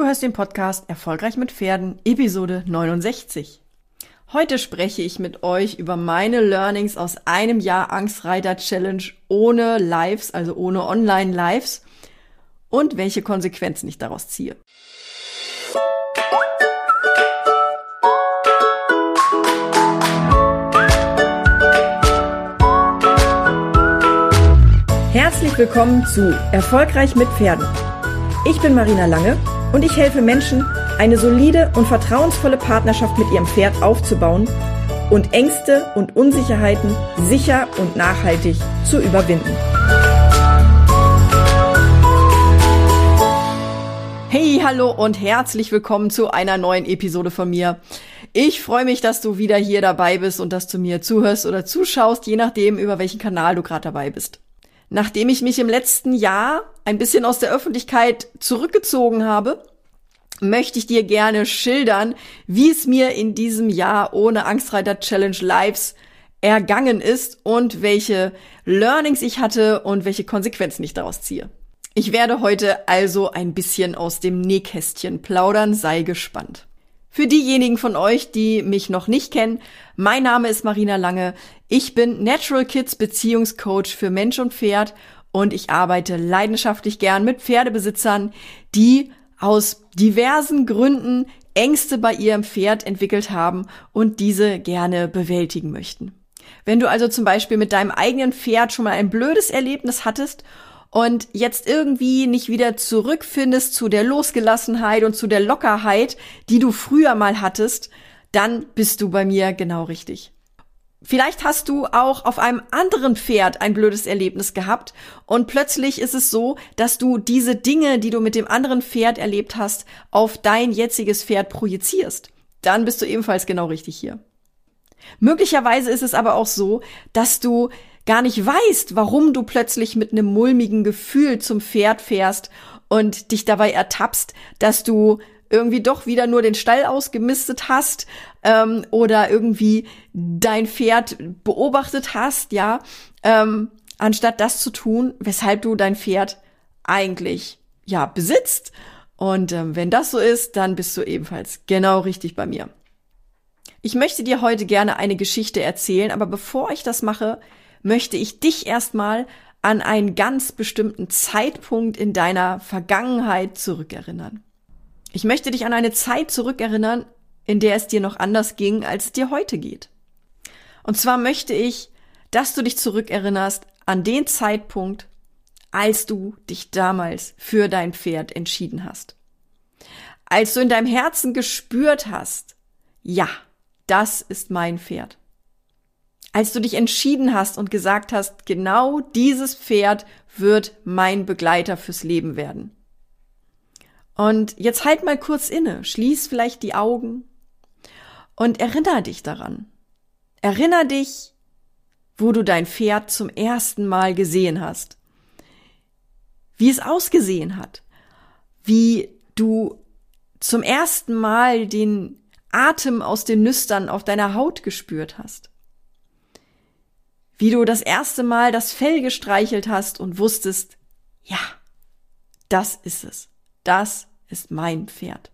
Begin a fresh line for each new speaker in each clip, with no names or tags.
Du hörst den Podcast Erfolgreich mit Pferden, Episode 69. Heute spreche ich mit euch über meine Learnings aus einem Jahr Angstreiter Challenge ohne Lives, also ohne Online-Lives und welche Konsequenzen ich daraus ziehe. Herzlich willkommen zu Erfolgreich mit Pferden. Ich bin Marina Lange und ich helfe Menschen, eine solide und vertrauensvolle Partnerschaft mit ihrem Pferd aufzubauen und Ängste und Unsicherheiten sicher und nachhaltig zu überwinden. Hey, hallo und herzlich willkommen zu einer neuen Episode von mir. Ich freue mich, dass du wieder hier dabei bist und dass du mir zuhörst oder zuschaust, je nachdem, über welchen Kanal du gerade dabei bist. Nachdem ich mich im letzten Jahr ein bisschen aus der Öffentlichkeit zurückgezogen habe, möchte ich dir gerne schildern, wie es mir in diesem Jahr ohne Angstreiter Challenge Lives ergangen ist und welche Learnings ich hatte und welche Konsequenzen ich daraus ziehe. Ich werde heute also ein bisschen aus dem Nähkästchen plaudern, sei gespannt. Für diejenigen von euch, die mich noch nicht kennen, mein Name ist Marina Lange. Ich bin Natural Kids Beziehungscoach für Mensch und Pferd und ich arbeite leidenschaftlich gern mit Pferdebesitzern, die aus diversen Gründen Ängste bei ihrem Pferd entwickelt haben und diese gerne bewältigen möchten. Wenn du also zum Beispiel mit deinem eigenen Pferd schon mal ein blödes Erlebnis hattest und jetzt irgendwie nicht wieder zurückfindest zu der Losgelassenheit und zu der Lockerheit, die du früher mal hattest, dann bist du bei mir genau richtig. Vielleicht hast du auch auf einem anderen Pferd ein blödes Erlebnis gehabt und plötzlich ist es so, dass du diese Dinge, die du mit dem anderen Pferd erlebt hast, auf dein jetziges Pferd projizierst. Dann bist du ebenfalls genau richtig hier. Möglicherweise ist es aber auch so, dass du gar nicht weißt, warum du plötzlich mit einem mulmigen Gefühl zum Pferd fährst und dich dabei ertappst, dass du irgendwie doch wieder nur den Stall ausgemistet hast ähm, oder irgendwie dein Pferd beobachtet hast, ja, ähm, anstatt das zu tun, weshalb du dein Pferd eigentlich ja besitzt. Und ähm, wenn das so ist, dann bist du ebenfalls genau richtig bei mir. Ich möchte dir heute gerne eine Geschichte erzählen, aber bevor ich das mache, möchte ich dich erstmal an einen ganz bestimmten Zeitpunkt in deiner Vergangenheit zurückerinnern. Ich möchte dich an eine Zeit zurückerinnern, in der es dir noch anders ging, als es dir heute geht. Und zwar möchte ich, dass du dich zurückerinnerst an den Zeitpunkt, als du dich damals für dein Pferd entschieden hast. Als du in deinem Herzen gespürt hast, ja, das ist mein Pferd als du dich entschieden hast und gesagt hast, genau dieses Pferd wird mein Begleiter fürs Leben werden. Und jetzt halt mal kurz inne, schließ vielleicht die Augen und erinner dich daran. Erinner dich, wo du dein Pferd zum ersten Mal gesehen hast, wie es ausgesehen hat, wie du zum ersten Mal den Atem aus den Nüstern auf deiner Haut gespürt hast wie du das erste Mal das Fell gestreichelt hast und wusstest, ja, das ist es. Das ist mein Pferd.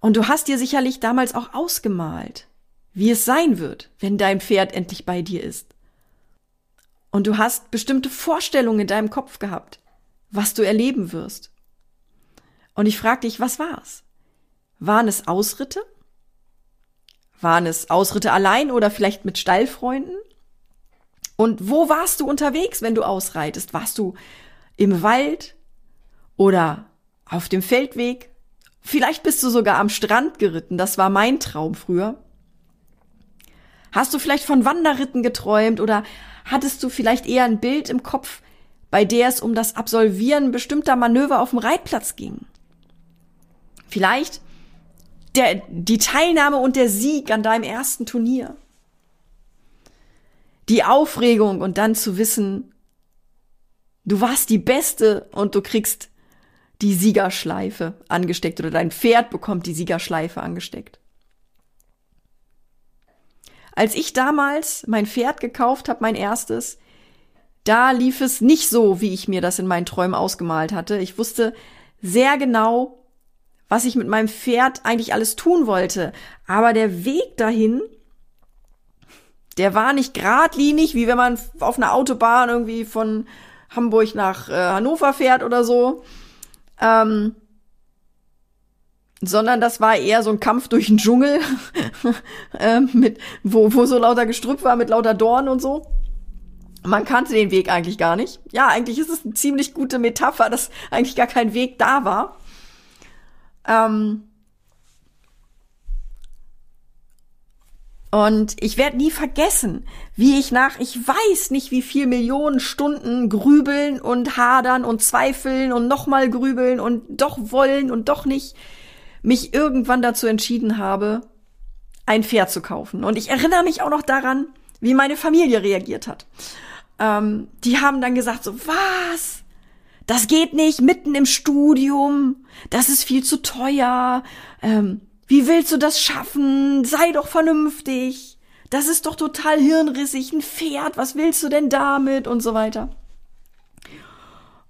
Und du hast dir sicherlich damals auch ausgemalt, wie es sein wird, wenn dein Pferd endlich bei dir ist. Und du hast bestimmte Vorstellungen in deinem Kopf gehabt, was du erleben wirst. Und ich frage dich, was war's? Waren es Ausritte? Waren es Ausritte allein oder vielleicht mit Stallfreunden? Und wo warst du unterwegs, wenn du ausreitest? Warst du im Wald oder auf dem Feldweg? Vielleicht bist du sogar am Strand geritten. Das war mein Traum früher. Hast du vielleicht von Wanderritten geträumt oder hattest du vielleicht eher ein Bild im Kopf, bei der es um das Absolvieren bestimmter Manöver auf dem Reitplatz ging? Vielleicht der, die Teilnahme und der Sieg an deinem ersten Turnier die Aufregung und dann zu wissen, du warst die Beste und du kriegst die Siegerschleife angesteckt oder dein Pferd bekommt die Siegerschleife angesteckt. Als ich damals mein Pferd gekauft habe, mein erstes, da lief es nicht so, wie ich mir das in meinen Träumen ausgemalt hatte. Ich wusste sehr genau, was ich mit meinem Pferd eigentlich alles tun wollte. Aber der Weg dahin, der war nicht geradlinig, wie wenn man auf einer Autobahn irgendwie von Hamburg nach äh, Hannover fährt oder so. Ähm, sondern das war eher so ein Kampf durch den Dschungel, äh, mit, wo, wo so lauter Gestrüpp war, mit lauter Dorn und so. Man kannte den Weg eigentlich gar nicht. Ja, eigentlich ist es eine ziemlich gute Metapher, dass eigentlich gar kein Weg da war. Ähm und ich werde nie vergessen, wie ich nach, ich weiß nicht wie viel Millionen Stunden grübeln und hadern und zweifeln und nochmal grübeln und doch wollen und doch nicht, mich irgendwann dazu entschieden habe, ein Pferd zu kaufen. Und ich erinnere mich auch noch daran, wie meine Familie reagiert hat. Ähm, die haben dann gesagt so, was? Das geht nicht mitten im Studium. Das ist viel zu teuer. Ähm, wie willst du das schaffen? Sei doch vernünftig. Das ist doch total hirnrissig. Ein Pferd. Was willst du denn damit? Und so weiter.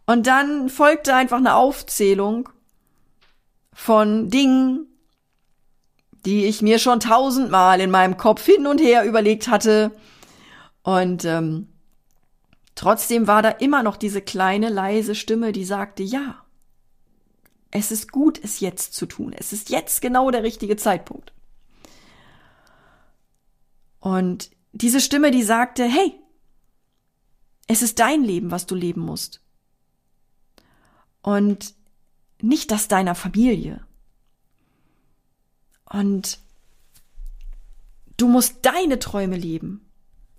Und dann folgte einfach eine Aufzählung von Dingen, die ich mir schon tausendmal in meinem Kopf hin und her überlegt hatte. Und ähm, trotzdem war da immer noch diese kleine, leise Stimme, die sagte, ja, es ist gut, es jetzt zu tun. Es ist jetzt genau der richtige Zeitpunkt. Und diese Stimme, die sagte, hey, es ist dein Leben, was du leben musst. Und nicht das deiner Familie. Und du musst deine Träume leben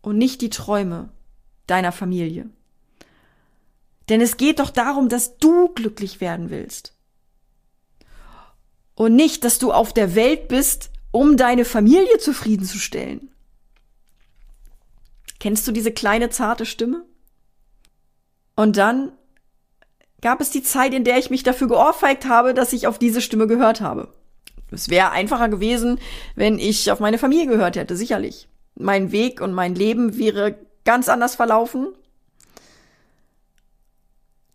und nicht die Träume deiner Familie. Denn es geht doch darum, dass du glücklich werden willst. Und nicht, dass du auf der Welt bist, um deine Familie zufriedenzustellen. Kennst du diese kleine zarte Stimme? Und dann gab es die Zeit, in der ich mich dafür geohrfeigt habe, dass ich auf diese Stimme gehört habe. Es wäre einfacher gewesen, wenn ich auf meine Familie gehört hätte, sicherlich. Mein Weg und mein Leben wäre ganz anders verlaufen.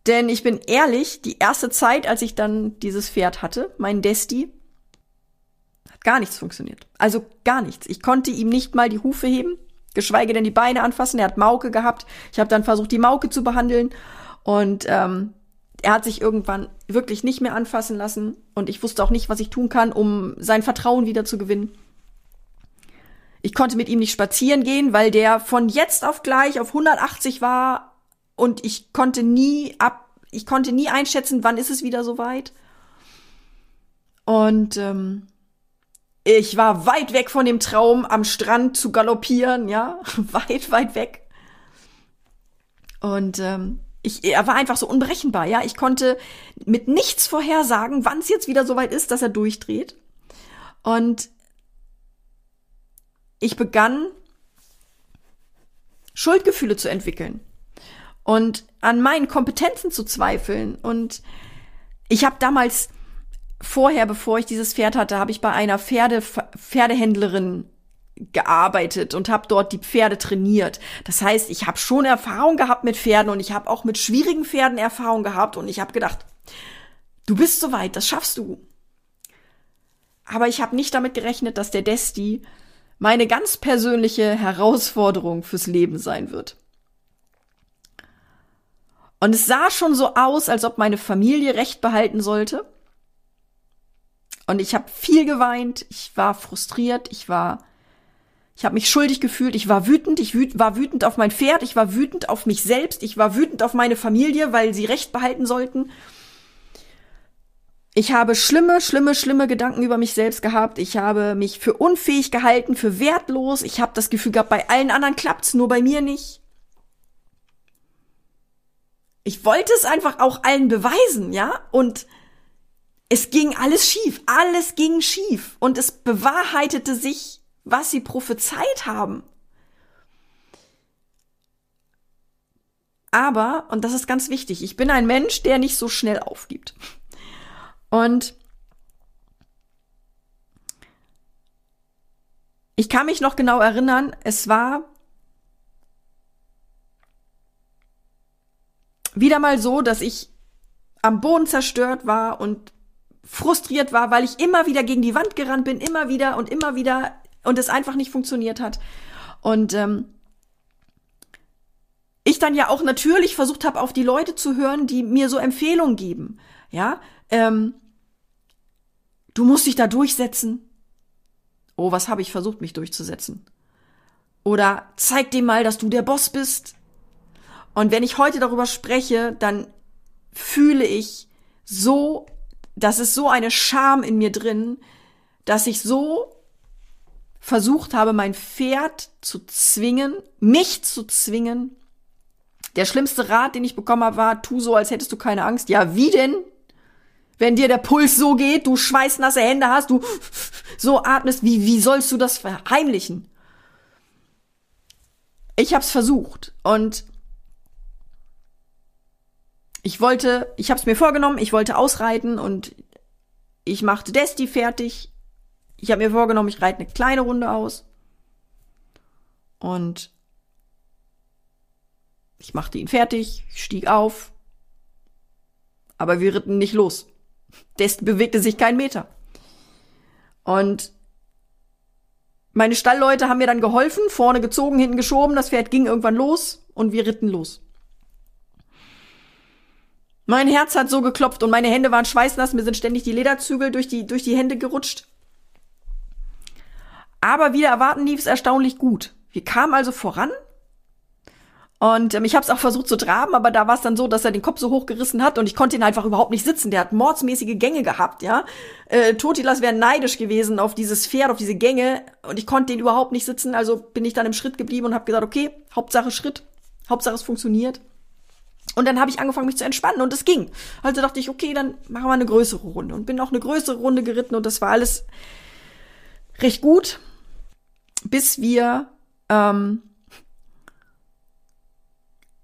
Denn ich bin ehrlich, die erste Zeit, als ich dann dieses Pferd hatte, mein Desti, hat gar nichts funktioniert. Also gar nichts. Ich konnte ihm nicht mal die Hufe heben, geschweige denn die Beine anfassen. Er hat Mauke gehabt. Ich habe dann versucht, die Mauke zu behandeln. Und ähm, er hat sich irgendwann wirklich nicht mehr anfassen lassen und ich wusste auch nicht, was ich tun kann, um sein Vertrauen wieder zu gewinnen. Ich konnte mit ihm nicht spazieren gehen, weil der von jetzt auf gleich auf 180 war und ich konnte nie ab, ich konnte nie einschätzen, wann ist es wieder soweit. Und ähm, ich war weit weg von dem Traum, am Strand zu galoppieren, ja, weit, weit weg. Und ähm, ich, er war einfach so unberechenbar, ja. Ich konnte mit nichts vorhersagen, wann es jetzt wieder soweit ist, dass er durchdreht. Und ich begann, Schuldgefühle zu entwickeln und an meinen Kompetenzen zu zweifeln. Und ich habe damals vorher, bevor ich dieses Pferd hatte, habe ich bei einer Pferde, Pferdehändlerin gearbeitet und habe dort die Pferde trainiert. Das heißt, ich habe schon Erfahrung gehabt mit Pferden und ich habe auch mit schwierigen Pferden Erfahrung gehabt und ich habe gedacht, du bist soweit, das schaffst du. Aber ich habe nicht damit gerechnet, dass der Desti meine ganz persönliche Herausforderung fürs Leben sein wird. Und es sah schon so aus, als ob meine Familie Recht behalten sollte. Und ich habe viel geweint, ich war frustriert, ich war ich habe mich schuldig gefühlt, ich war wütend, ich wüt war wütend auf mein Pferd, ich war wütend auf mich selbst, ich war wütend auf meine Familie, weil sie Recht behalten sollten. Ich habe schlimme, schlimme, schlimme Gedanken über mich selbst gehabt. Ich habe mich für unfähig gehalten, für wertlos. Ich habe das Gefühl gehabt, bei allen anderen klappt's, nur bei mir nicht. Ich wollte es einfach auch allen beweisen, ja? Und es ging alles schief. Alles ging schief. Und es bewahrheitete sich was sie prophezeit haben. Aber, und das ist ganz wichtig, ich bin ein Mensch, der nicht so schnell aufgibt. Und ich kann mich noch genau erinnern, es war wieder mal so, dass ich am Boden zerstört war und frustriert war, weil ich immer wieder gegen die Wand gerannt bin, immer wieder und immer wieder und es einfach nicht funktioniert hat. Und ähm, ich dann ja auch natürlich versucht habe, auf die Leute zu hören, die mir so Empfehlungen geben. Ja, ähm, du musst dich da durchsetzen. Oh, was habe ich versucht, mich durchzusetzen? Oder zeig dem mal, dass du der Boss bist. Und wenn ich heute darüber spreche, dann fühle ich so, das ist so eine Scham in mir drin, dass ich so versucht habe, mein Pferd zu zwingen, mich zu zwingen. Der schlimmste Rat, den ich bekommen habe, war, tu so, als hättest du keine Angst. Ja, wie denn? Wenn dir der Puls so geht, du schweißnasse Hände hast, du so atmest, wie, wie sollst du das verheimlichen? Ich hab's versucht und ich wollte, ich hab's mir vorgenommen, ich wollte ausreiten und ich machte Desti fertig. Ich habe mir vorgenommen, ich reite eine kleine Runde aus. Und ich machte ihn fertig, stieg auf. Aber wir ritten nicht los. Desti bewegte sich keinen Meter. Und meine Stallleute haben mir dann geholfen, vorne gezogen, hinten geschoben, das Pferd ging irgendwann los und wir ritten los. Mein Herz hat so geklopft und meine Hände waren schweißnass, mir sind ständig die Lederzügel durch die, durch die Hände gerutscht. Aber wieder erwarten lief es erstaunlich gut. Wir kamen also voran und ähm, ich habe es auch versucht zu traben, aber da war es dann so, dass er den Kopf so hochgerissen hat und ich konnte ihn einfach überhaupt nicht sitzen. Der hat mordsmäßige Gänge gehabt, ja. Äh, Totilas wäre neidisch gewesen auf dieses Pferd, auf diese Gänge und ich konnte den überhaupt nicht sitzen. Also bin ich dann im Schritt geblieben und habe gesagt, okay, Hauptsache Schritt, Hauptsache es funktioniert. Und dann habe ich angefangen, mich zu entspannen und es ging. Also dachte ich, okay, dann machen wir eine größere Runde und bin auch eine größere Runde geritten und das war alles recht gut, bis wir ähm,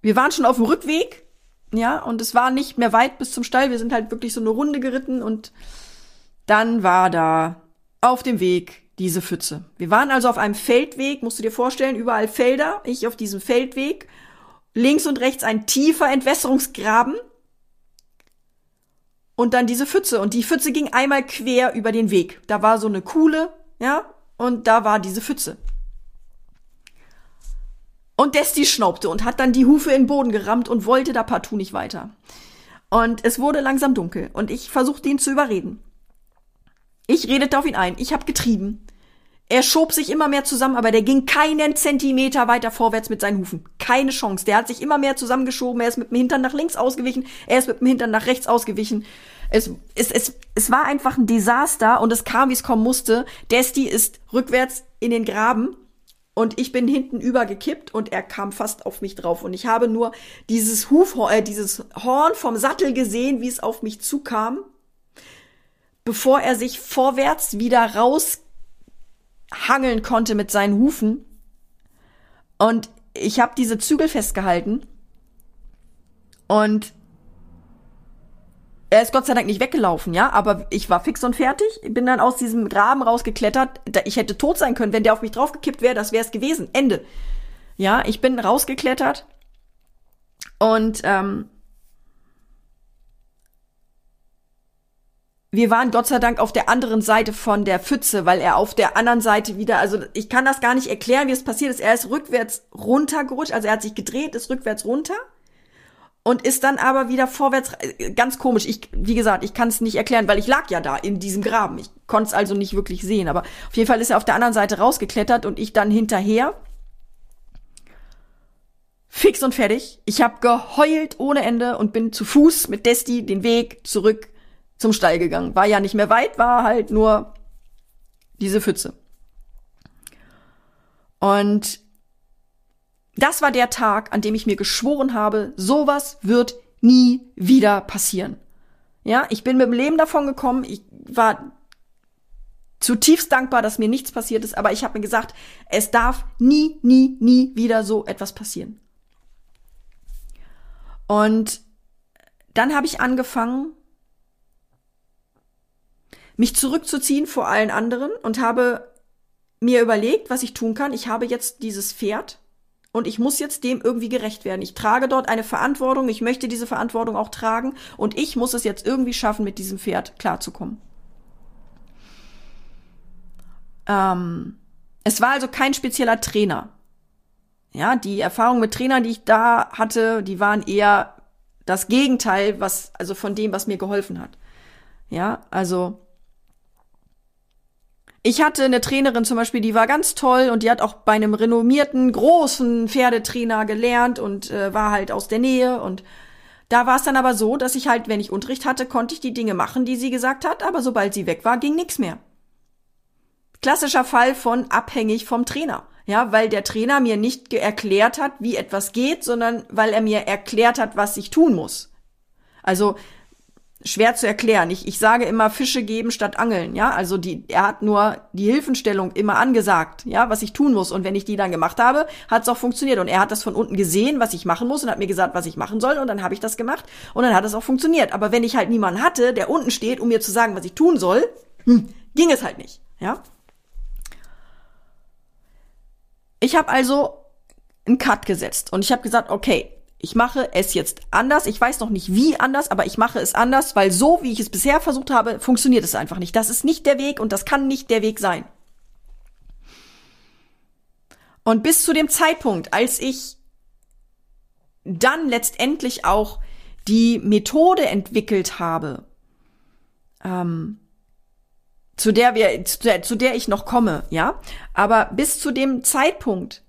wir waren schon auf dem Rückweg, ja, und es war nicht mehr weit bis zum Stall. Wir sind halt wirklich so eine Runde geritten und dann war da auf dem Weg diese Pfütze. Wir waren also auf einem Feldweg, musst du dir vorstellen, überall Felder, ich auf diesem Feldweg, links und rechts ein tiefer Entwässerungsgraben und dann diese Pfütze und die Pfütze ging einmal quer über den Weg. Da war so eine Kuhle, ja, und da war diese Pfütze. Und Desti schnaubte und hat dann die Hufe in den Boden gerammt und wollte da partout nicht weiter. Und es wurde langsam dunkel und ich versuchte ihn zu überreden. Ich redete auf ihn ein. Ich habe getrieben. Er schob sich immer mehr zusammen, aber der ging keinen Zentimeter weiter vorwärts mit seinen Hufen. Keine Chance. Der hat sich immer mehr zusammengeschoben. Er ist mit dem Hintern nach links ausgewichen. Er ist mit dem Hintern nach rechts ausgewichen. Es, es, es, es war einfach ein Desaster und es kam, wie es kommen musste. Desti ist rückwärts in den Graben und ich bin hinten übergekippt und er kam fast auf mich drauf und ich habe nur dieses Hufhorn, äh, dieses Horn vom Sattel gesehen, wie es auf mich zukam, bevor er sich vorwärts wieder raushangeln konnte mit seinen Hufen. Und ich habe diese Zügel festgehalten und er ist Gott sei Dank nicht weggelaufen, ja, aber ich war fix und fertig, bin dann aus diesem Graben rausgeklettert. Ich hätte tot sein können, wenn der auf mich draufgekippt wäre, das wäre es gewesen. Ende. Ja, ich bin rausgeklettert und ähm, wir waren Gott sei Dank auf der anderen Seite von der Pfütze, weil er auf der anderen Seite wieder, also ich kann das gar nicht erklären, wie es passiert ist. Er ist rückwärts runtergerutscht, also er hat sich gedreht, ist rückwärts runter und ist dann aber wieder vorwärts äh, ganz komisch. Ich wie gesagt, ich kann es nicht erklären, weil ich lag ja da in diesem Graben. Ich konnte es also nicht wirklich sehen, aber auf jeden Fall ist er auf der anderen Seite rausgeklettert und ich dann hinterher. Fix und fertig. Ich habe geheult ohne Ende und bin zu Fuß mit Desti den Weg zurück zum Stall gegangen. War ja nicht mehr weit, war halt nur diese Pfütze. Und das war der Tag, an dem ich mir geschworen habe, sowas wird nie wieder passieren. Ja, ich bin mit dem Leben davon gekommen. Ich war zutiefst dankbar, dass mir nichts passiert ist, aber ich habe mir gesagt, es darf nie, nie, nie wieder so etwas passieren. Und dann habe ich angefangen, mich zurückzuziehen vor allen anderen und habe mir überlegt, was ich tun kann. Ich habe jetzt dieses Pferd und ich muss jetzt dem irgendwie gerecht werden. Ich trage dort eine Verantwortung, ich möchte diese Verantwortung auch tragen und ich muss es jetzt irgendwie schaffen, mit diesem Pferd klarzukommen. Ähm, es war also kein spezieller Trainer. Ja, die Erfahrungen mit Trainern, die ich da hatte, die waren eher das Gegenteil, was, also von dem, was mir geholfen hat. Ja, also ich hatte eine Trainerin zum Beispiel, die war ganz toll und die hat auch bei einem renommierten, großen Pferdetrainer gelernt und äh, war halt aus der Nähe. Und da war es dann aber so, dass ich halt, wenn ich Unterricht hatte, konnte ich die Dinge machen, die sie gesagt hat, aber sobald sie weg war, ging nichts mehr. Klassischer Fall von abhängig vom Trainer. Ja, weil der Trainer mir nicht erklärt hat, wie etwas geht, sondern weil er mir erklärt hat, was ich tun muss. Also schwer zu erklären. Ich, ich sage immer Fische geben statt Angeln, ja. Also die, er hat nur die Hilfenstellung immer angesagt, ja, was ich tun muss. Und wenn ich die dann gemacht habe, hat es auch funktioniert. Und er hat das von unten gesehen, was ich machen muss und hat mir gesagt, was ich machen soll. Und dann habe ich das gemacht und dann hat es auch funktioniert. Aber wenn ich halt niemanden hatte, der unten steht, um mir zu sagen, was ich tun soll, hm, ging es halt nicht, ja. Ich habe also einen Cut gesetzt und ich habe gesagt, okay, ich mache es jetzt anders. Ich weiß noch nicht wie anders, aber ich mache es anders, weil so, wie ich es bisher versucht habe, funktioniert es einfach nicht. Das ist nicht der Weg und das kann nicht der Weg sein. Und bis zu dem Zeitpunkt, als ich dann letztendlich auch die Methode entwickelt habe, ähm, zu der wir, zu der, zu der ich noch komme, ja. Aber bis zu dem Zeitpunkt,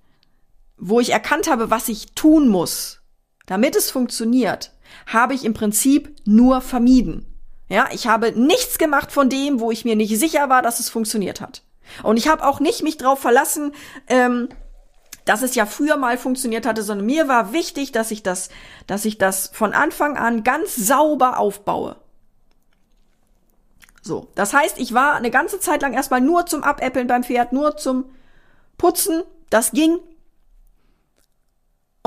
wo ich erkannt habe, was ich tun muss, damit es funktioniert, habe ich im Prinzip nur vermieden. Ja, ich habe nichts gemacht von dem, wo ich mir nicht sicher war, dass es funktioniert hat. Und ich habe auch nicht mich drauf verlassen, ähm, dass es ja früher mal funktioniert hatte, sondern mir war wichtig, dass ich das, dass ich das von Anfang an ganz sauber aufbaue. So, das heißt, ich war eine ganze Zeit lang erstmal nur zum Abäppeln beim Pferd, nur zum Putzen. Das ging.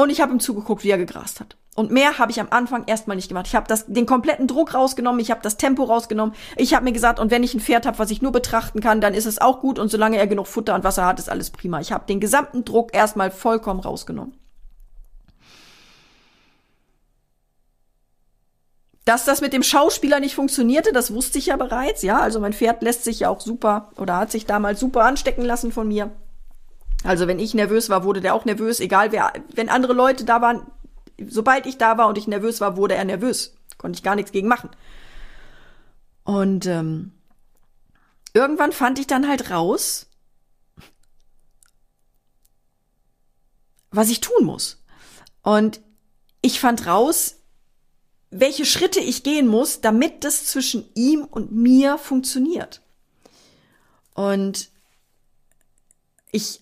Und ich habe ihm zugeguckt, wie er gegrast hat. Und mehr habe ich am Anfang erstmal nicht gemacht. Ich habe den kompletten Druck rausgenommen, ich habe das Tempo rausgenommen. Ich habe mir gesagt, und wenn ich ein Pferd habe, was ich nur betrachten kann, dann ist es auch gut und solange er genug Futter und Wasser hat, ist alles prima. Ich habe den gesamten Druck erstmal vollkommen rausgenommen. Dass das mit dem Schauspieler nicht funktionierte, das wusste ich ja bereits, ja. Also mein Pferd lässt sich ja auch super oder hat sich damals super anstecken lassen von mir. Also wenn ich nervös war, wurde der auch nervös, egal wer, wenn andere Leute da waren, sobald ich da war und ich nervös war, wurde er nervös. Konnte ich gar nichts gegen machen. Und ähm, irgendwann fand ich dann halt raus, was ich tun muss. Und ich fand raus, welche Schritte ich gehen muss, damit das zwischen ihm und mir funktioniert. Und ich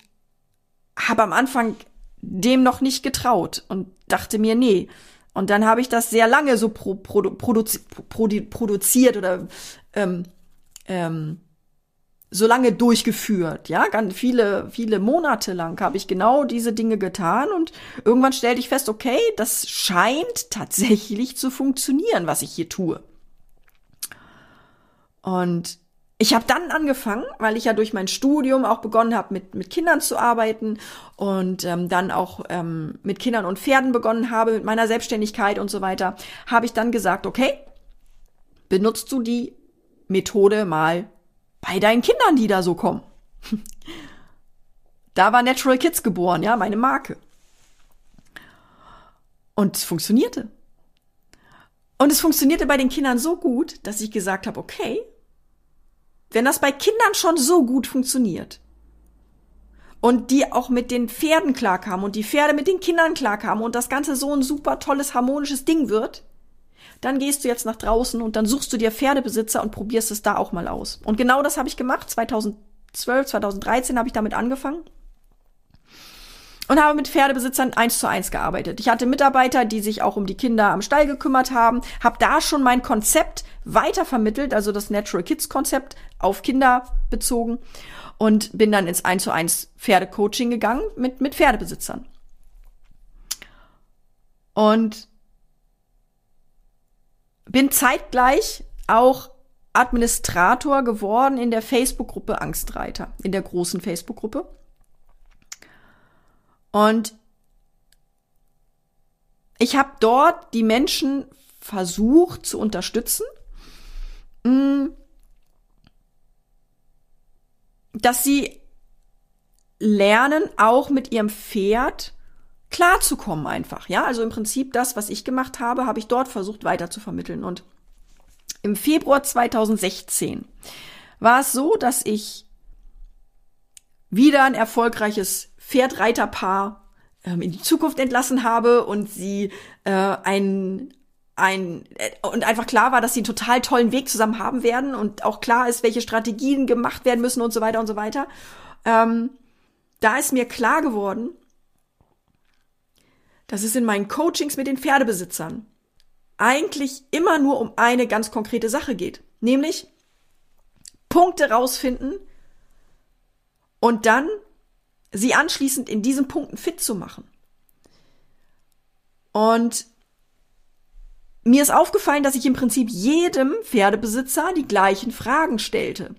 habe am Anfang dem noch nicht getraut und dachte mir, nee. Und dann habe ich das sehr lange so pro, produ, produzi, produ, produziert oder ähm, ähm, so lange durchgeführt. Ja, ganz viele, viele Monate lang habe ich genau diese Dinge getan und irgendwann stellte ich fest, okay, das scheint tatsächlich zu funktionieren, was ich hier tue. Und ich habe dann angefangen, weil ich ja durch mein Studium auch begonnen habe, mit, mit Kindern zu arbeiten und ähm, dann auch ähm, mit Kindern und Pferden begonnen habe, mit meiner Selbstständigkeit und so weiter, habe ich dann gesagt, okay, benutzt du die Methode mal bei deinen Kindern, die da so kommen. da war Natural Kids geboren, ja, meine Marke. Und es funktionierte. Und es funktionierte bei den Kindern so gut, dass ich gesagt habe, okay, wenn das bei Kindern schon so gut funktioniert und die auch mit den Pferden klarkamen und die Pferde mit den Kindern klarkamen und das Ganze so ein super tolles, harmonisches Ding wird, dann gehst du jetzt nach draußen und dann suchst du dir Pferdebesitzer und probierst es da auch mal aus. Und genau das habe ich gemacht. 2012, 2013 habe ich damit angefangen und habe mit Pferdebesitzern eins zu eins gearbeitet. Ich hatte Mitarbeiter, die sich auch um die Kinder am Stall gekümmert haben, habe da schon mein Konzept weitervermittelt, also das Natural Kids Konzept auf Kinder bezogen und bin dann ins eins zu eins Pferdecoaching gegangen mit, mit Pferdebesitzern. Und bin zeitgleich auch Administrator geworden in der Facebook-Gruppe Angstreiter, in der großen Facebook-Gruppe. Und ich habe dort die Menschen versucht zu unterstützen, mm, dass sie lernen, auch mit ihrem Pferd klarzukommen einfach. Ja, also im Prinzip das, was ich gemacht habe, habe ich dort versucht weiter zu vermitteln. Und im Februar 2016 war es so, dass ich wieder ein erfolgreiches Pferdreiterpaar ähm, in die Zukunft entlassen habe und sie äh, ein ein äh, und einfach klar war, dass sie einen total tollen Weg zusammen haben werden und auch klar ist, welche Strategien gemacht werden müssen und so weiter und so weiter. Ähm, da ist mir klar geworden, dass es in meinen Coachings mit den Pferdebesitzern eigentlich immer nur um eine ganz konkrete Sache geht, nämlich Punkte rausfinden und dann sie anschließend in diesen Punkten fit zu machen. Und mir ist aufgefallen, dass ich im Prinzip jedem Pferdebesitzer die gleichen Fragen stellte.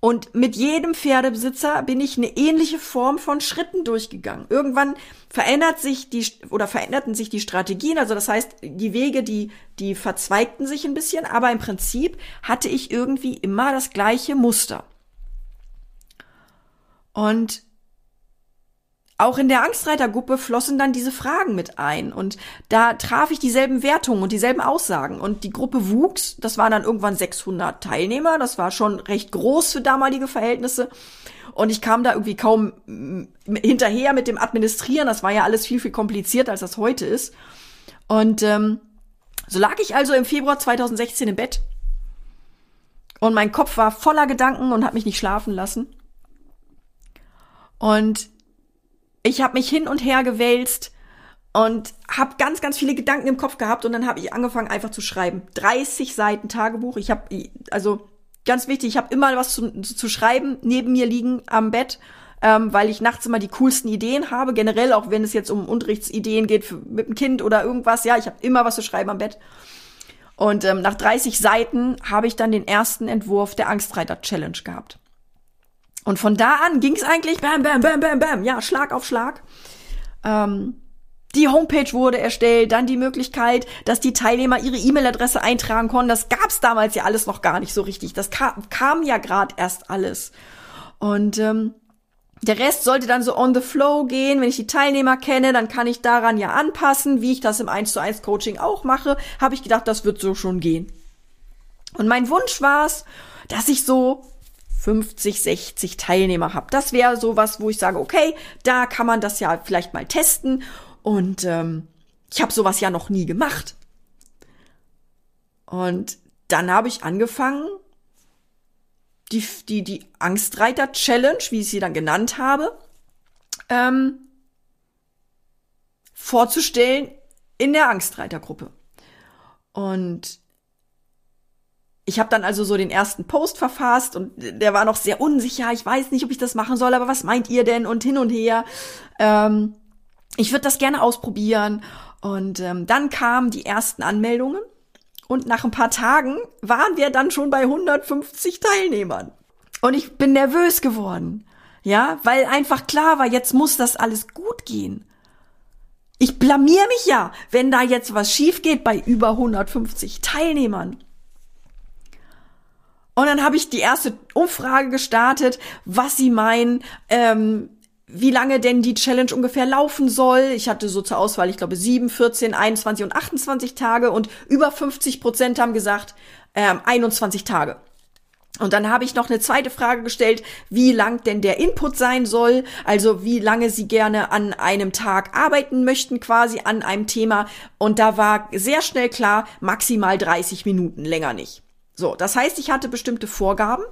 Und mit jedem Pferdebesitzer bin ich eine ähnliche Form von Schritten durchgegangen. Irgendwann verändert sich die oder veränderten sich die Strategien, also das heißt, die Wege, die die verzweigten sich ein bisschen, aber im Prinzip hatte ich irgendwie immer das gleiche Muster. Und auch in der Angstreitergruppe flossen dann diese Fragen mit ein und da traf ich dieselben Wertungen und dieselben Aussagen und die Gruppe wuchs. Das waren dann irgendwann 600 Teilnehmer. Das war schon recht groß für damalige Verhältnisse. Und ich kam da irgendwie kaum hinterher mit dem Administrieren. Das war ja alles viel, viel komplizierter, als das heute ist. Und ähm, so lag ich also im Februar 2016 im Bett. Und mein Kopf war voller Gedanken und hat mich nicht schlafen lassen. Und ich habe mich hin und her gewälzt und habe ganz, ganz viele Gedanken im Kopf gehabt und dann habe ich angefangen einfach zu schreiben. 30 Seiten Tagebuch. Ich habe, also ganz wichtig, ich habe immer was zu, zu schreiben neben mir liegen am Bett, ähm, weil ich nachts immer die coolsten Ideen habe. Generell, auch wenn es jetzt um Unterrichtsideen geht für, mit dem Kind oder irgendwas. Ja, ich habe immer was zu schreiben am Bett. Und ähm, nach 30 Seiten habe ich dann den ersten Entwurf der Angstreiter Challenge gehabt. Und von da an ging es eigentlich bam, bam, bam, bam, bam, ja, Schlag auf Schlag. Ähm, die Homepage wurde erstellt, dann die Möglichkeit, dass die Teilnehmer ihre E-Mail-Adresse eintragen konnten. Das gab's damals ja alles noch gar nicht so richtig. Das kam, kam ja gerade erst alles. Und ähm, der Rest sollte dann so on the flow gehen. Wenn ich die Teilnehmer kenne, dann kann ich daran ja anpassen, wie ich das im 1 zu 1 Coaching auch mache. Habe ich gedacht, das wird so schon gehen. Und mein Wunsch war es, dass ich so 50, 60 Teilnehmer habe. Das wäre so was, wo ich sage, okay, da kann man das ja vielleicht mal testen. Und ähm, ich habe sowas ja noch nie gemacht. Und dann habe ich angefangen, die, die, die Angstreiter-Challenge, wie ich sie dann genannt habe, ähm, vorzustellen in der Angstreitergruppe. Und ich habe dann also so den ersten Post verfasst und der war noch sehr unsicher. Ich weiß nicht, ob ich das machen soll, aber was meint ihr denn? Und hin und her. Ähm, ich würde das gerne ausprobieren. Und ähm, dann kamen die ersten Anmeldungen. Und nach ein paar Tagen waren wir dann schon bei 150 Teilnehmern. Und ich bin nervös geworden. Ja, weil einfach klar war, jetzt muss das alles gut gehen. Ich blamier mich ja, wenn da jetzt was schief geht bei über 150 Teilnehmern. Und dann habe ich die erste Umfrage gestartet, was sie meinen, ähm, wie lange denn die Challenge ungefähr laufen soll. Ich hatte so zur Auswahl, ich glaube, 7, 14, 21 und 28 Tage und über 50 Prozent haben gesagt, ähm, 21 Tage. Und dann habe ich noch eine zweite Frage gestellt, wie lang denn der Input sein soll, also wie lange Sie gerne an einem Tag arbeiten möchten, quasi an einem Thema. Und da war sehr schnell klar, maximal 30 Minuten, länger nicht. So, das heißt, ich hatte bestimmte Vorgaben.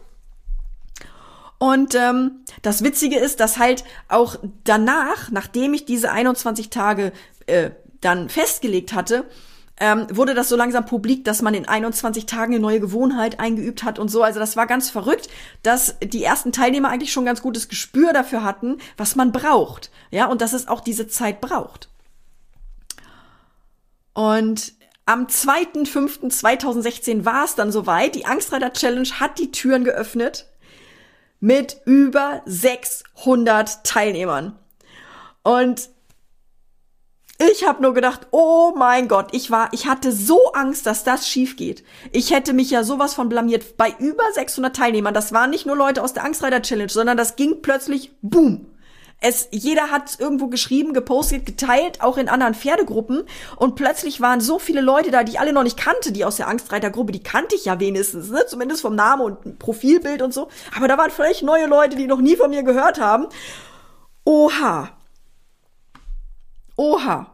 Und ähm, das Witzige ist, dass halt auch danach, nachdem ich diese 21 Tage äh, dann festgelegt hatte, ähm, wurde das so langsam publik, dass man in 21 Tagen eine neue Gewohnheit eingeübt hat und so. Also das war ganz verrückt, dass die ersten Teilnehmer eigentlich schon ganz gutes Gespür dafür hatten, was man braucht. Ja, und dass es auch diese Zeit braucht. Und am 2.5.2016 war es dann soweit. Die Angstreiter Challenge hat die Türen geöffnet mit über 600 Teilnehmern. Und Ich habe nur gedacht, oh mein Gott, ich war, ich hatte so Angst, dass das schief geht. Ich hätte mich ja sowas von blamiert bei über 600 Teilnehmern. Das waren nicht nur Leute aus der Angstreiter Challenge, sondern das ging plötzlich boom. Es, jeder hat irgendwo geschrieben, gepostet, geteilt, auch in anderen Pferdegruppen. Und plötzlich waren so viele Leute da, die ich alle noch nicht kannte, die aus der Angstreitergruppe, die kannte ich ja wenigstens, ne? zumindest vom Namen und Profilbild und so. Aber da waren vielleicht neue Leute, die noch nie von mir gehört haben. Oha. Oha.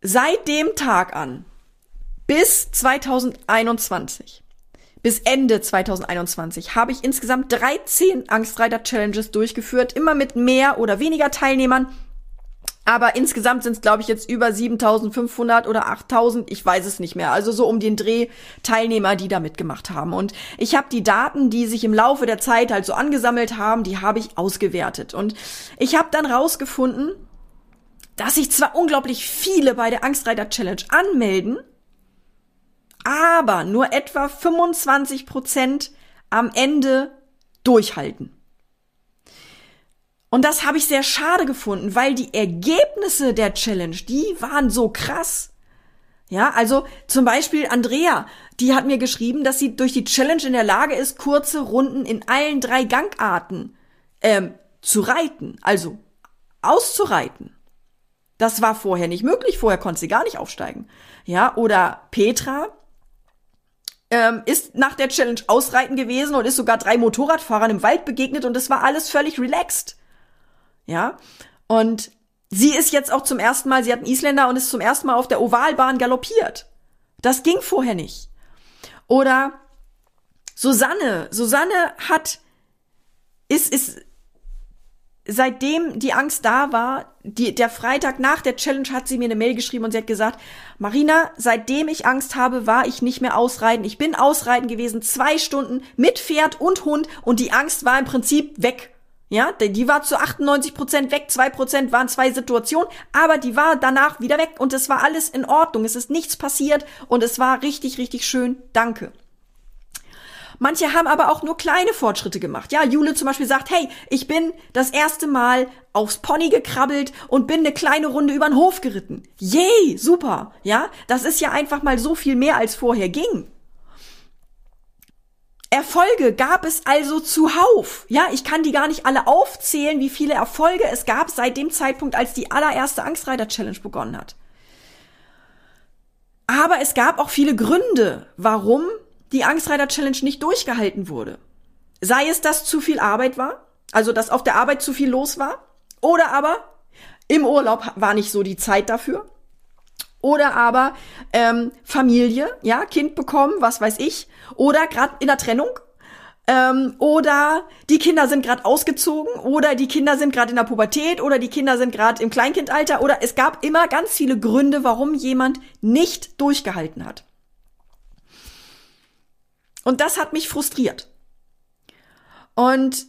Seit dem Tag an bis 2021, bis Ende 2021, habe ich insgesamt 13 Angstreiter-Challenges durchgeführt, immer mit mehr oder weniger Teilnehmern. Aber insgesamt sind es, glaube ich, jetzt über 7500 oder 8000, ich weiß es nicht mehr. Also so um den Dreh Teilnehmer, die da mitgemacht haben. Und ich habe die Daten, die sich im Laufe der Zeit halt so angesammelt haben, die habe ich ausgewertet. Und ich habe dann rausgefunden, dass sich zwar unglaublich viele bei der Angstreiter Challenge anmelden, aber nur etwa 25 Prozent am Ende durchhalten. Und das habe ich sehr schade gefunden, weil die Ergebnisse der Challenge, die waren so krass. Ja, also zum Beispiel Andrea, die hat mir geschrieben, dass sie durch die Challenge in der Lage ist, kurze Runden in allen drei Gangarten ähm, zu reiten, also auszureiten. Das war vorher nicht möglich, vorher konnte sie gar nicht aufsteigen. Ja, oder Petra ähm, ist nach der Challenge ausreiten gewesen und ist sogar drei Motorradfahrern im Wald begegnet und es war alles völlig relaxed. Ja, und sie ist jetzt auch zum ersten Mal, sie hat einen Isländer und ist zum ersten Mal auf der Ovalbahn galoppiert. Das ging vorher nicht. Oder Susanne, Susanne hat, ist, ist seitdem die Angst da war, die, der Freitag nach der Challenge hat sie mir eine Mail geschrieben und sie hat gesagt, Marina, seitdem ich Angst habe, war ich nicht mehr ausreiten. Ich bin ausreiten gewesen, zwei Stunden mit Pferd und Hund und die Angst war im Prinzip weg. Ja, die war zu 98 Prozent weg, zwei Prozent waren zwei Situationen, aber die war danach wieder weg und es war alles in Ordnung. Es ist nichts passiert und es war richtig, richtig schön. Danke. Manche haben aber auch nur kleine Fortschritte gemacht. Ja, Jule zum Beispiel sagt, hey, ich bin das erste Mal aufs Pony gekrabbelt und bin eine kleine Runde über den Hof geritten. Yay, super. Ja, das ist ja einfach mal so viel mehr als vorher ging. Erfolge gab es also zuhauf. Ja, ich kann die gar nicht alle aufzählen, wie viele Erfolge es gab seit dem Zeitpunkt, als die allererste Angstreiter Challenge begonnen hat. Aber es gab auch viele Gründe, warum die Angstreiter Challenge nicht durchgehalten wurde. Sei es, dass zu viel Arbeit war, also dass auf der Arbeit zu viel los war, oder aber im Urlaub war nicht so die Zeit dafür. Oder aber ähm, Familie, ja, Kind bekommen, was weiß ich. Oder gerade in der Trennung. Ähm, oder die Kinder sind gerade ausgezogen. Oder die Kinder sind gerade in der Pubertät. Oder die Kinder sind gerade im Kleinkindalter. Oder es gab immer ganz viele Gründe, warum jemand nicht durchgehalten hat. Und das hat mich frustriert. Und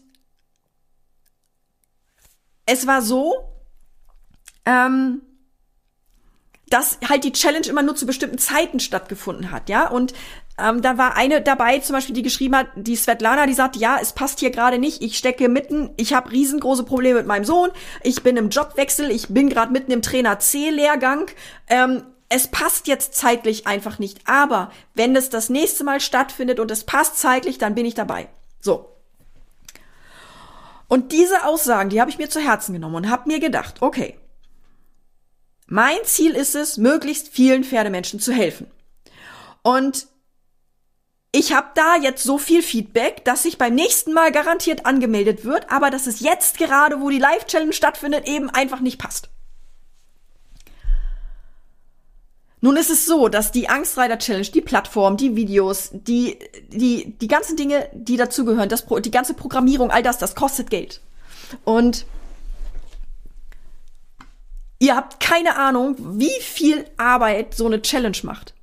es war so, ähm, dass halt die Challenge immer nur zu bestimmten Zeiten stattgefunden hat, ja. Und ähm, da war eine dabei, zum Beispiel, die geschrieben hat, die Svetlana, die sagt, ja, es passt hier gerade nicht, ich stecke mitten, ich habe riesengroße Probleme mit meinem Sohn, ich bin im Jobwechsel, ich bin gerade mitten im Trainer C-Lehrgang. Ähm, es passt jetzt zeitlich einfach nicht. Aber wenn es das nächste Mal stattfindet und es passt zeitlich, dann bin ich dabei. So. Und diese Aussagen, die habe ich mir zu Herzen genommen und habe mir gedacht, okay, mein Ziel ist es, möglichst vielen Pferdemenschen zu helfen. Und ich habe da jetzt so viel Feedback, dass sich beim nächsten Mal garantiert angemeldet wird, aber dass es jetzt gerade, wo die Live-Challenge stattfindet, eben einfach nicht passt. Nun ist es so, dass die Angstreiter Challenge, die Plattform, die Videos, die, die, die ganzen Dinge, die dazugehören, das, die ganze Programmierung, all das, das kostet Geld. Und ihr habt keine Ahnung, wie viel Arbeit so eine Challenge macht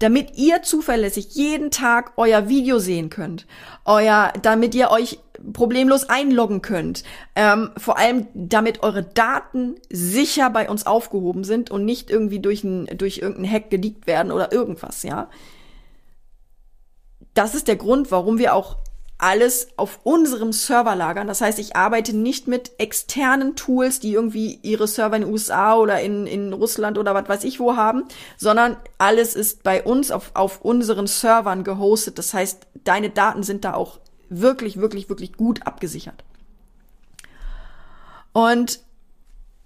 damit ihr zuverlässig jeden Tag euer Video sehen könnt, euer, damit ihr euch problemlos einloggen könnt, ähm, vor allem damit eure Daten sicher bei uns aufgehoben sind und nicht irgendwie durch, ein, durch irgendeinen Hack geleakt werden oder irgendwas, ja. Das ist der Grund, warum wir auch alles auf unserem Server lagern. Das heißt, ich arbeite nicht mit externen Tools, die irgendwie ihre Server in den USA oder in, in Russland oder was weiß ich wo haben, sondern alles ist bei uns auf, auf unseren Servern gehostet. Das heißt, deine Daten sind da auch wirklich, wirklich, wirklich gut abgesichert. Und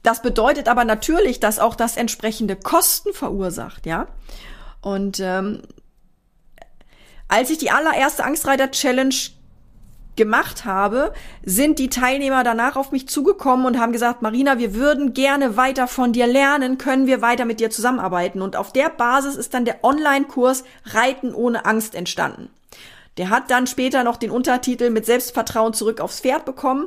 das bedeutet aber natürlich, dass auch das entsprechende Kosten verursacht, ja. Und ähm, als ich die allererste Angstreiter Challenge gemacht habe, sind die Teilnehmer danach auf mich zugekommen und haben gesagt, Marina, wir würden gerne weiter von dir lernen, können wir weiter mit dir zusammenarbeiten. Und auf der Basis ist dann der Online-Kurs Reiten ohne Angst entstanden. Der hat dann später noch den Untertitel mit Selbstvertrauen zurück aufs Pferd bekommen.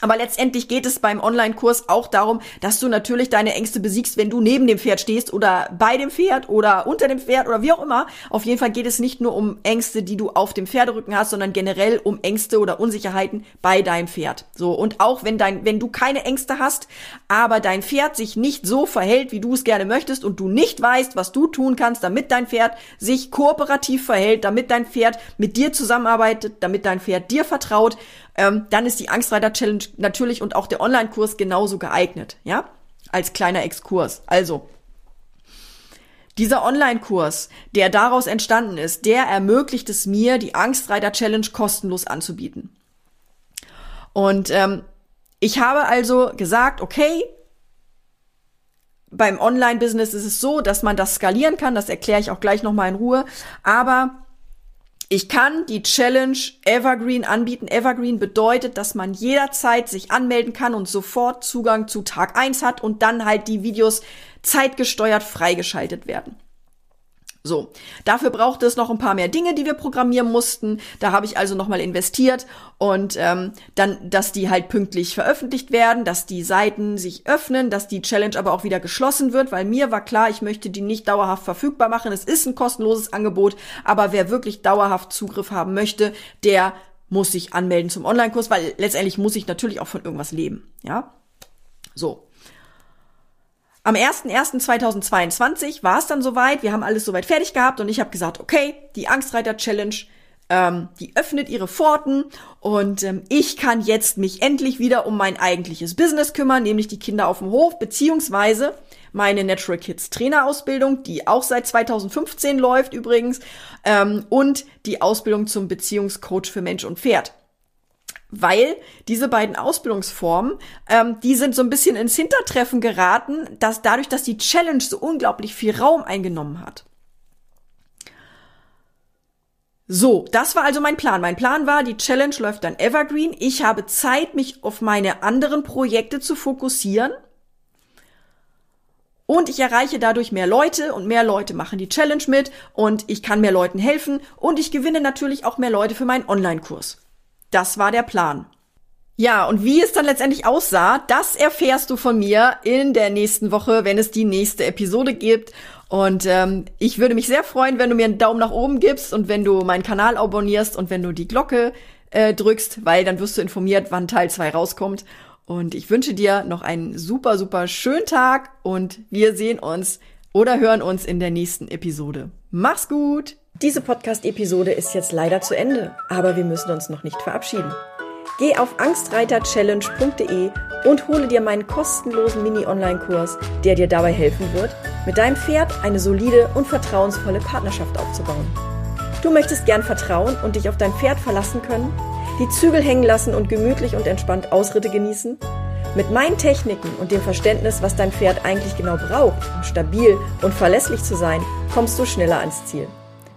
Aber letztendlich geht es beim Online-Kurs auch darum, dass du natürlich deine Ängste besiegst, wenn du neben dem Pferd stehst oder bei dem Pferd oder unter dem Pferd oder wie auch immer. Auf jeden Fall geht es nicht nur um Ängste, die du auf dem Pferderücken hast, sondern generell um Ängste oder Unsicherheiten bei deinem Pferd. So. Und auch wenn dein, wenn du keine Ängste hast, aber dein Pferd sich nicht so verhält, wie du es gerne möchtest und du nicht weißt, was du tun kannst, damit dein Pferd sich kooperativ verhält, damit dein Pferd mit dir zusammenarbeitet, damit dein Pferd dir vertraut, ähm, dann ist die Angstreiter Challenge natürlich und auch der Online-Kurs genauso geeignet, ja? Als kleiner Exkurs. Also, dieser Online-Kurs, der daraus entstanden ist, der ermöglicht es mir, die Angstreiter Challenge kostenlos anzubieten. Und ähm, ich habe also gesagt, okay, beim Online-Business ist es so, dass man das skalieren kann, das erkläre ich auch gleich nochmal in Ruhe, aber ich kann die Challenge Evergreen anbieten. Evergreen bedeutet, dass man jederzeit sich anmelden kann und sofort Zugang zu Tag eins hat und dann halt die Videos zeitgesteuert freigeschaltet werden. So, dafür brauchte es noch ein paar mehr Dinge, die wir programmieren mussten. Da habe ich also nochmal investiert und ähm, dann, dass die halt pünktlich veröffentlicht werden, dass die Seiten sich öffnen, dass die Challenge aber auch wieder geschlossen wird, weil mir war klar, ich möchte die nicht dauerhaft verfügbar machen. Es ist ein kostenloses Angebot, aber wer wirklich dauerhaft Zugriff haben möchte, der muss sich anmelden zum Online-Kurs, weil letztendlich muss ich natürlich auch von irgendwas leben. Ja, so. Am 01.01.2022 war es dann soweit, wir haben alles soweit fertig gehabt und ich habe gesagt, okay, die Angstreiter Challenge, ähm, die öffnet ihre Pforten und ähm, ich kann jetzt mich endlich wieder um mein eigentliches Business kümmern, nämlich die Kinder auf dem Hof, beziehungsweise meine Natural Kids Trainerausbildung, die auch seit 2015 läuft übrigens, ähm, und die Ausbildung zum Beziehungscoach für Mensch und Pferd weil diese beiden Ausbildungsformen, ähm, die sind so ein bisschen ins Hintertreffen geraten, dass dadurch, dass die Challenge so unglaublich viel Raum eingenommen hat. So, das war also mein Plan. Mein Plan war, die Challenge läuft dann evergreen. Ich habe Zeit, mich auf meine anderen Projekte zu fokussieren. Und ich erreiche dadurch mehr Leute und mehr Leute machen die Challenge mit und ich kann mehr Leuten helfen und ich gewinne natürlich auch mehr Leute für meinen Online-Kurs. Das war der Plan. Ja, und wie es dann letztendlich aussah, das erfährst du von mir in der nächsten Woche, wenn es die nächste Episode gibt. Und ähm, ich würde mich sehr freuen, wenn du mir einen Daumen nach oben gibst und wenn du meinen Kanal abonnierst und wenn du die Glocke äh, drückst, weil dann wirst du informiert, wann Teil 2 rauskommt. Und ich wünsche dir noch einen super, super schönen Tag und wir sehen uns oder hören uns in der nächsten Episode. Mach's gut! Diese Podcast-Episode ist jetzt leider zu Ende, aber wir müssen uns noch nicht verabschieden. Geh auf angstreiterchallenge.de und hole dir meinen kostenlosen Mini-Online-Kurs, der dir dabei helfen wird, mit deinem Pferd eine solide und vertrauensvolle Partnerschaft aufzubauen. Du möchtest gern vertrauen und dich auf dein Pferd verlassen können, die Zügel hängen lassen und gemütlich und entspannt Ausritte genießen? Mit meinen Techniken und dem Verständnis, was dein Pferd eigentlich genau braucht, um stabil und verlässlich zu sein, kommst du schneller ans Ziel.